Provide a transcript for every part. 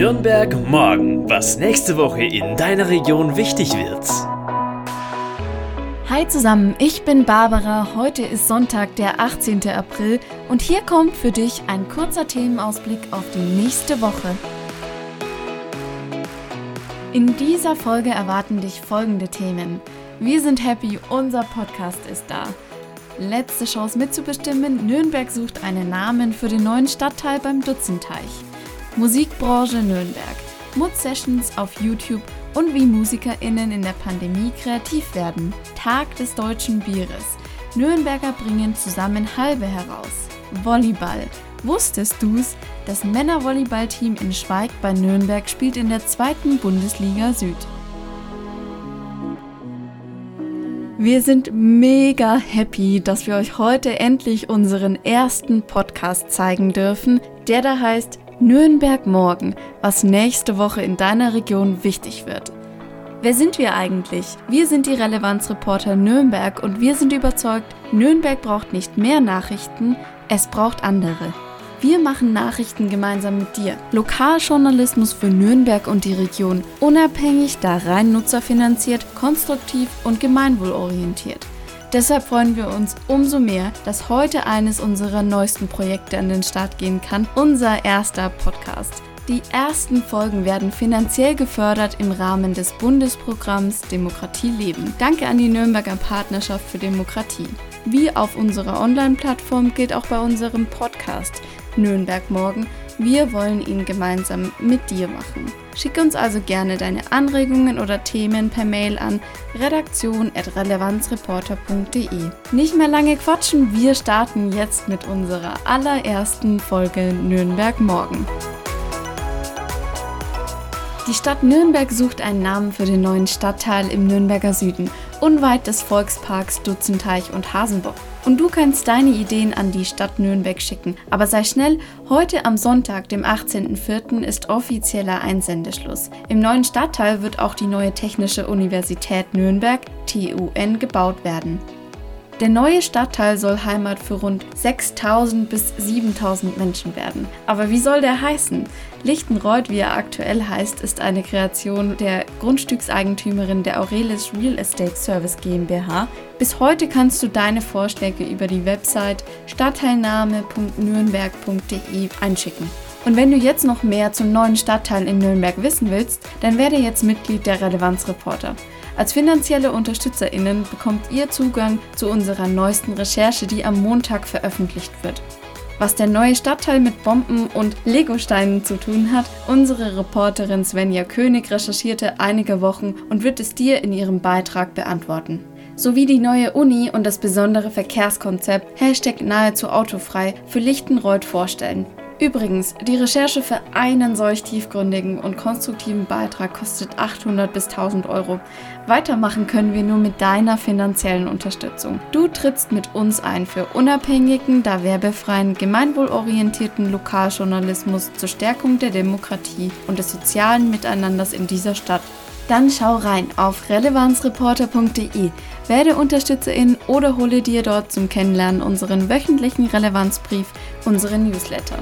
Nürnberg morgen, was nächste Woche in deiner Region wichtig wird. Hi zusammen, ich bin Barbara. Heute ist Sonntag, der 18. April und hier kommt für dich ein kurzer Themenausblick auf die nächste Woche. In dieser Folge erwarten dich folgende Themen. Wir sind happy, unser Podcast ist da. Letzte Chance mitzubestimmen, Nürnberg sucht einen Namen für den neuen Stadtteil beim Dutzenteich. Musikbranche Nürnberg, Mood Sessions auf YouTube und wie MusikerInnen in der Pandemie kreativ werden. Tag des deutschen Bieres. Nürnberger bringen zusammen Halbe heraus. Volleyball. Wusstest du's? Das Männervolleyballteam in Schweig bei Nürnberg spielt in der zweiten Bundesliga Süd. Wir sind mega happy, dass wir euch heute endlich unseren ersten Podcast zeigen dürfen, der da heißt Nürnberg morgen, was nächste Woche in deiner Region wichtig wird. Wer sind wir eigentlich? Wir sind die Relevanzreporter Nürnberg und wir sind überzeugt, Nürnberg braucht nicht mehr Nachrichten, es braucht andere. Wir machen Nachrichten gemeinsam mit dir. Lokaljournalismus für Nürnberg und die Region. Unabhängig, da rein nutzerfinanziert, konstruktiv und gemeinwohlorientiert. Deshalb freuen wir uns umso mehr, dass heute eines unserer neuesten Projekte an den Start gehen kann, unser erster Podcast. Die ersten Folgen werden finanziell gefördert im Rahmen des Bundesprogramms Demokratie leben. Danke an die Nürnberger Partnerschaft für Demokratie. Wie auf unserer Online-Plattform gilt auch bei unserem Podcast Nürnberg morgen wir wollen ihn gemeinsam mit dir machen. Schicke uns also gerne deine Anregungen oder Themen per Mail an redaktion.relevanzreporter.de. Nicht mehr lange quatschen, wir starten jetzt mit unserer allerersten Folge Nürnberg morgen. Die Stadt Nürnberg sucht einen Namen für den neuen Stadtteil im Nürnberger Süden, unweit des Volksparks Dutzenteich und Hasenbock. Und du kannst deine Ideen an die Stadt Nürnberg schicken. Aber sei schnell, heute am Sonntag, dem 18.04., ist offizieller Einsendeschluss. Im neuen Stadtteil wird auch die neue Technische Universität Nürnberg, TUN, gebaut werden. Der neue Stadtteil soll Heimat für rund 6000 bis 7000 Menschen werden. Aber wie soll der heißen? Lichtenreuth, wie er aktuell heißt, ist eine Kreation der Grundstückseigentümerin der Aurelis Real Estate Service GmbH. Bis heute kannst du deine Vorschläge über die Website stadtteilname.nürnberg.de einschicken. Und wenn du jetzt noch mehr zum neuen Stadtteil in Nürnberg wissen willst, dann werde jetzt Mitglied der Relevanzreporter. Als finanzielle UnterstützerInnen bekommt ihr Zugang zu unserer neuesten Recherche, die am Montag veröffentlicht wird. Was der neue Stadtteil mit Bomben und Legosteinen zu tun hat, unsere Reporterin Svenja König recherchierte einige Wochen und wird es dir in ihrem Beitrag beantworten. Sowie die neue Uni und das besondere Verkehrskonzept Hashtag nahezu autofrei für Lichtenreuth vorstellen. Übrigens, die Recherche für einen solch tiefgründigen und konstruktiven Beitrag kostet 800 bis 1000 Euro. Weitermachen können wir nur mit deiner finanziellen Unterstützung. Du trittst mit uns ein für unabhängigen, da werbefreien, gemeinwohlorientierten Lokaljournalismus zur Stärkung der Demokratie und des sozialen Miteinanders in dieser Stadt. Dann schau rein auf relevanzreporter.de, werde Unterstützerin oder hole dir dort zum Kennenlernen unseren wöchentlichen Relevanzbrief, unseren Newsletter.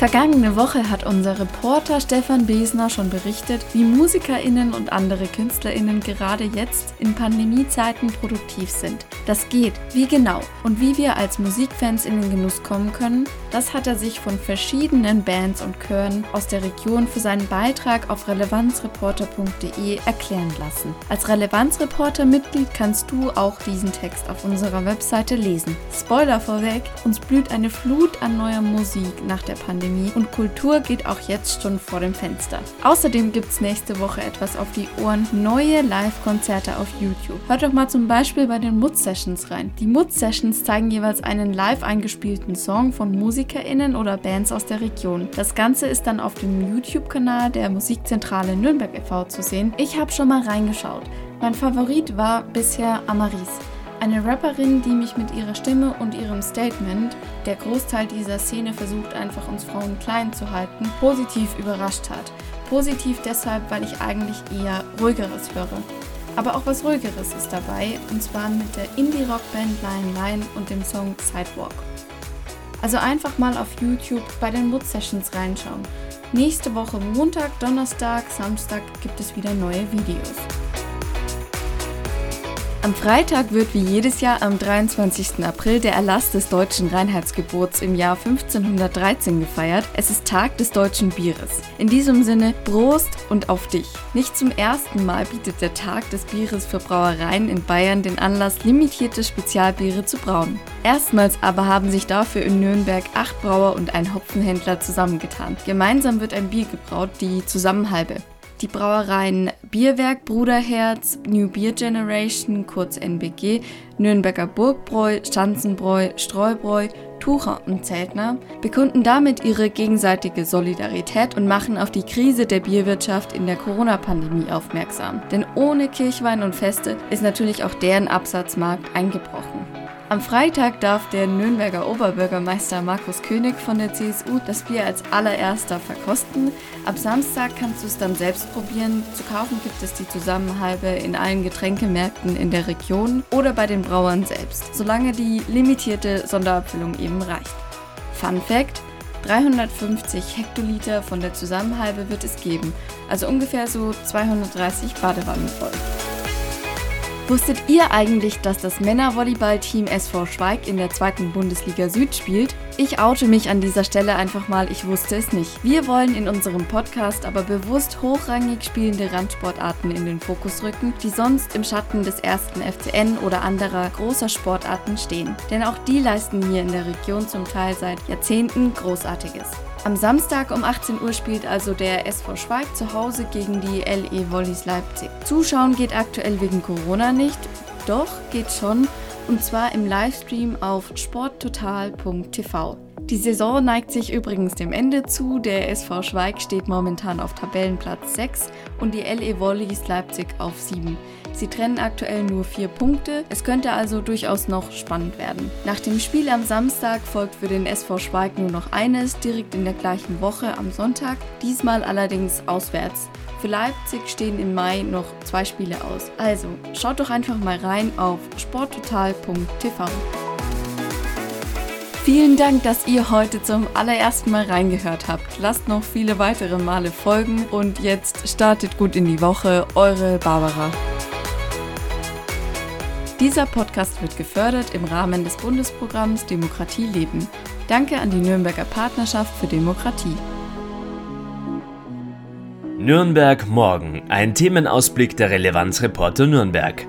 Vergangene Woche hat unser Reporter Stefan Besner schon berichtet, wie MusikerInnen und andere KünstlerInnen gerade jetzt in Pandemiezeiten produktiv sind. Das geht. Wie genau und wie wir als Musikfans in den Genuss kommen können, das hat er sich von verschiedenen Bands und Chören aus der Region für seinen Beitrag auf relevanzreporter.de erklären lassen. Als Relevanzreporter-Mitglied kannst du auch diesen Text auf unserer Webseite lesen. Spoiler vorweg, uns blüht eine Flut an neuer Musik nach der Pandemie Pandemie und Kultur geht auch jetzt schon vor dem Fenster. Außerdem gibt es nächste Woche etwas auf die Ohren, neue Live-Konzerte auf YouTube. Hört doch mal zum Beispiel bei den Mood Sessions rein. Die Mood Sessions zeigen jeweils einen live eingespielten Song von MusikerInnen oder Bands aus der Region. Das Ganze ist dann auf dem YouTube-Kanal der Musikzentrale Nürnberg e.V. zu sehen. Ich habe schon mal reingeschaut. Mein Favorit war bisher Amaris. Eine Rapperin, die mich mit ihrer Stimme und ihrem Statement, der Großteil dieser Szene versucht einfach uns Frauen klein zu halten, positiv überrascht hat. Positiv deshalb, weil ich eigentlich eher ruhigeres höre. Aber auch was ruhigeres ist dabei, und zwar mit der Indie-Rock-Band Lion Lion und dem Song Sidewalk. Also einfach mal auf YouTube bei den Mood Sessions reinschauen. Nächste Woche Montag, Donnerstag, Samstag gibt es wieder neue Videos. Am Freitag wird wie jedes Jahr am 23. April der Erlass des deutschen Reinheitsgebots im Jahr 1513 gefeiert. Es ist Tag des deutschen Bieres. In diesem Sinne Prost und auf dich. Nicht zum ersten Mal bietet der Tag des Bieres für Brauereien in Bayern den Anlass, limitierte Spezialbiere zu brauen. Erstmals aber haben sich dafür in Nürnberg acht Brauer und ein Hopfenhändler zusammengetan. Gemeinsam wird ein Bier gebraut, die Zusammenhalbe. Die Brauereien Bierwerk, Bruderherz, New Beer Generation, kurz NBG, Nürnberger Burgbräu, Schanzenbräu, Streubräu, Tucher und Zeltner bekunden damit ihre gegenseitige Solidarität und machen auf die Krise der Bierwirtschaft in der Corona-Pandemie aufmerksam. Denn ohne Kirchwein und Feste ist natürlich auch deren Absatzmarkt eingebrochen. Am Freitag darf der Nürnberger Oberbürgermeister Markus König von der CSU das Bier als allererster verkosten. Ab Samstag kannst du es dann selbst probieren. Zu kaufen gibt es die Zusammenhalbe in allen Getränkemärkten in der Region oder bei den Brauern selbst, solange die limitierte Sonderabfüllung eben reicht. Fun Fact: 350 Hektoliter von der Zusammenhalbe wird es geben, also ungefähr so 230 Badewannen voll. Wusstet ihr eigentlich, dass das Männervolleyballteam SV Schweig in der zweiten Bundesliga Süd spielt? Ich oute mich an dieser Stelle einfach mal, ich wusste es nicht. Wir wollen in unserem Podcast aber bewusst hochrangig spielende Randsportarten in den Fokus rücken, die sonst im Schatten des ersten FCN oder anderer großer Sportarten stehen. Denn auch die leisten hier in der Region zum Teil seit Jahrzehnten Großartiges. Am Samstag um 18 Uhr spielt also der SV Schweig zu Hause gegen die LE Wollis Leipzig. Zuschauen geht aktuell wegen Corona nicht, doch geht schon und zwar im Livestream auf sporttotal.tv. Die Saison neigt sich übrigens dem Ende zu. Der SV Schweig steht momentan auf Tabellenplatz 6 und die LE Wollis Leipzig auf 7. Sie trennen aktuell nur vier Punkte. Es könnte also durchaus noch spannend werden. Nach dem Spiel am Samstag folgt für den SV Schweig nur noch eines, direkt in der gleichen Woche am Sonntag, diesmal allerdings auswärts. Für Leipzig stehen im Mai noch zwei Spiele aus. Also schaut doch einfach mal rein auf sporttotal.tv. Vielen Dank, dass ihr heute zum allerersten Mal reingehört habt. Lasst noch viele weitere Male folgen und jetzt startet gut in die Woche. Eure Barbara. Dieser Podcast wird gefördert im Rahmen des Bundesprogramms Demokratie leben. Danke an die Nürnberger Partnerschaft für Demokratie. Nürnberg morgen, ein Themenausblick der Relevanzreporter Nürnberg.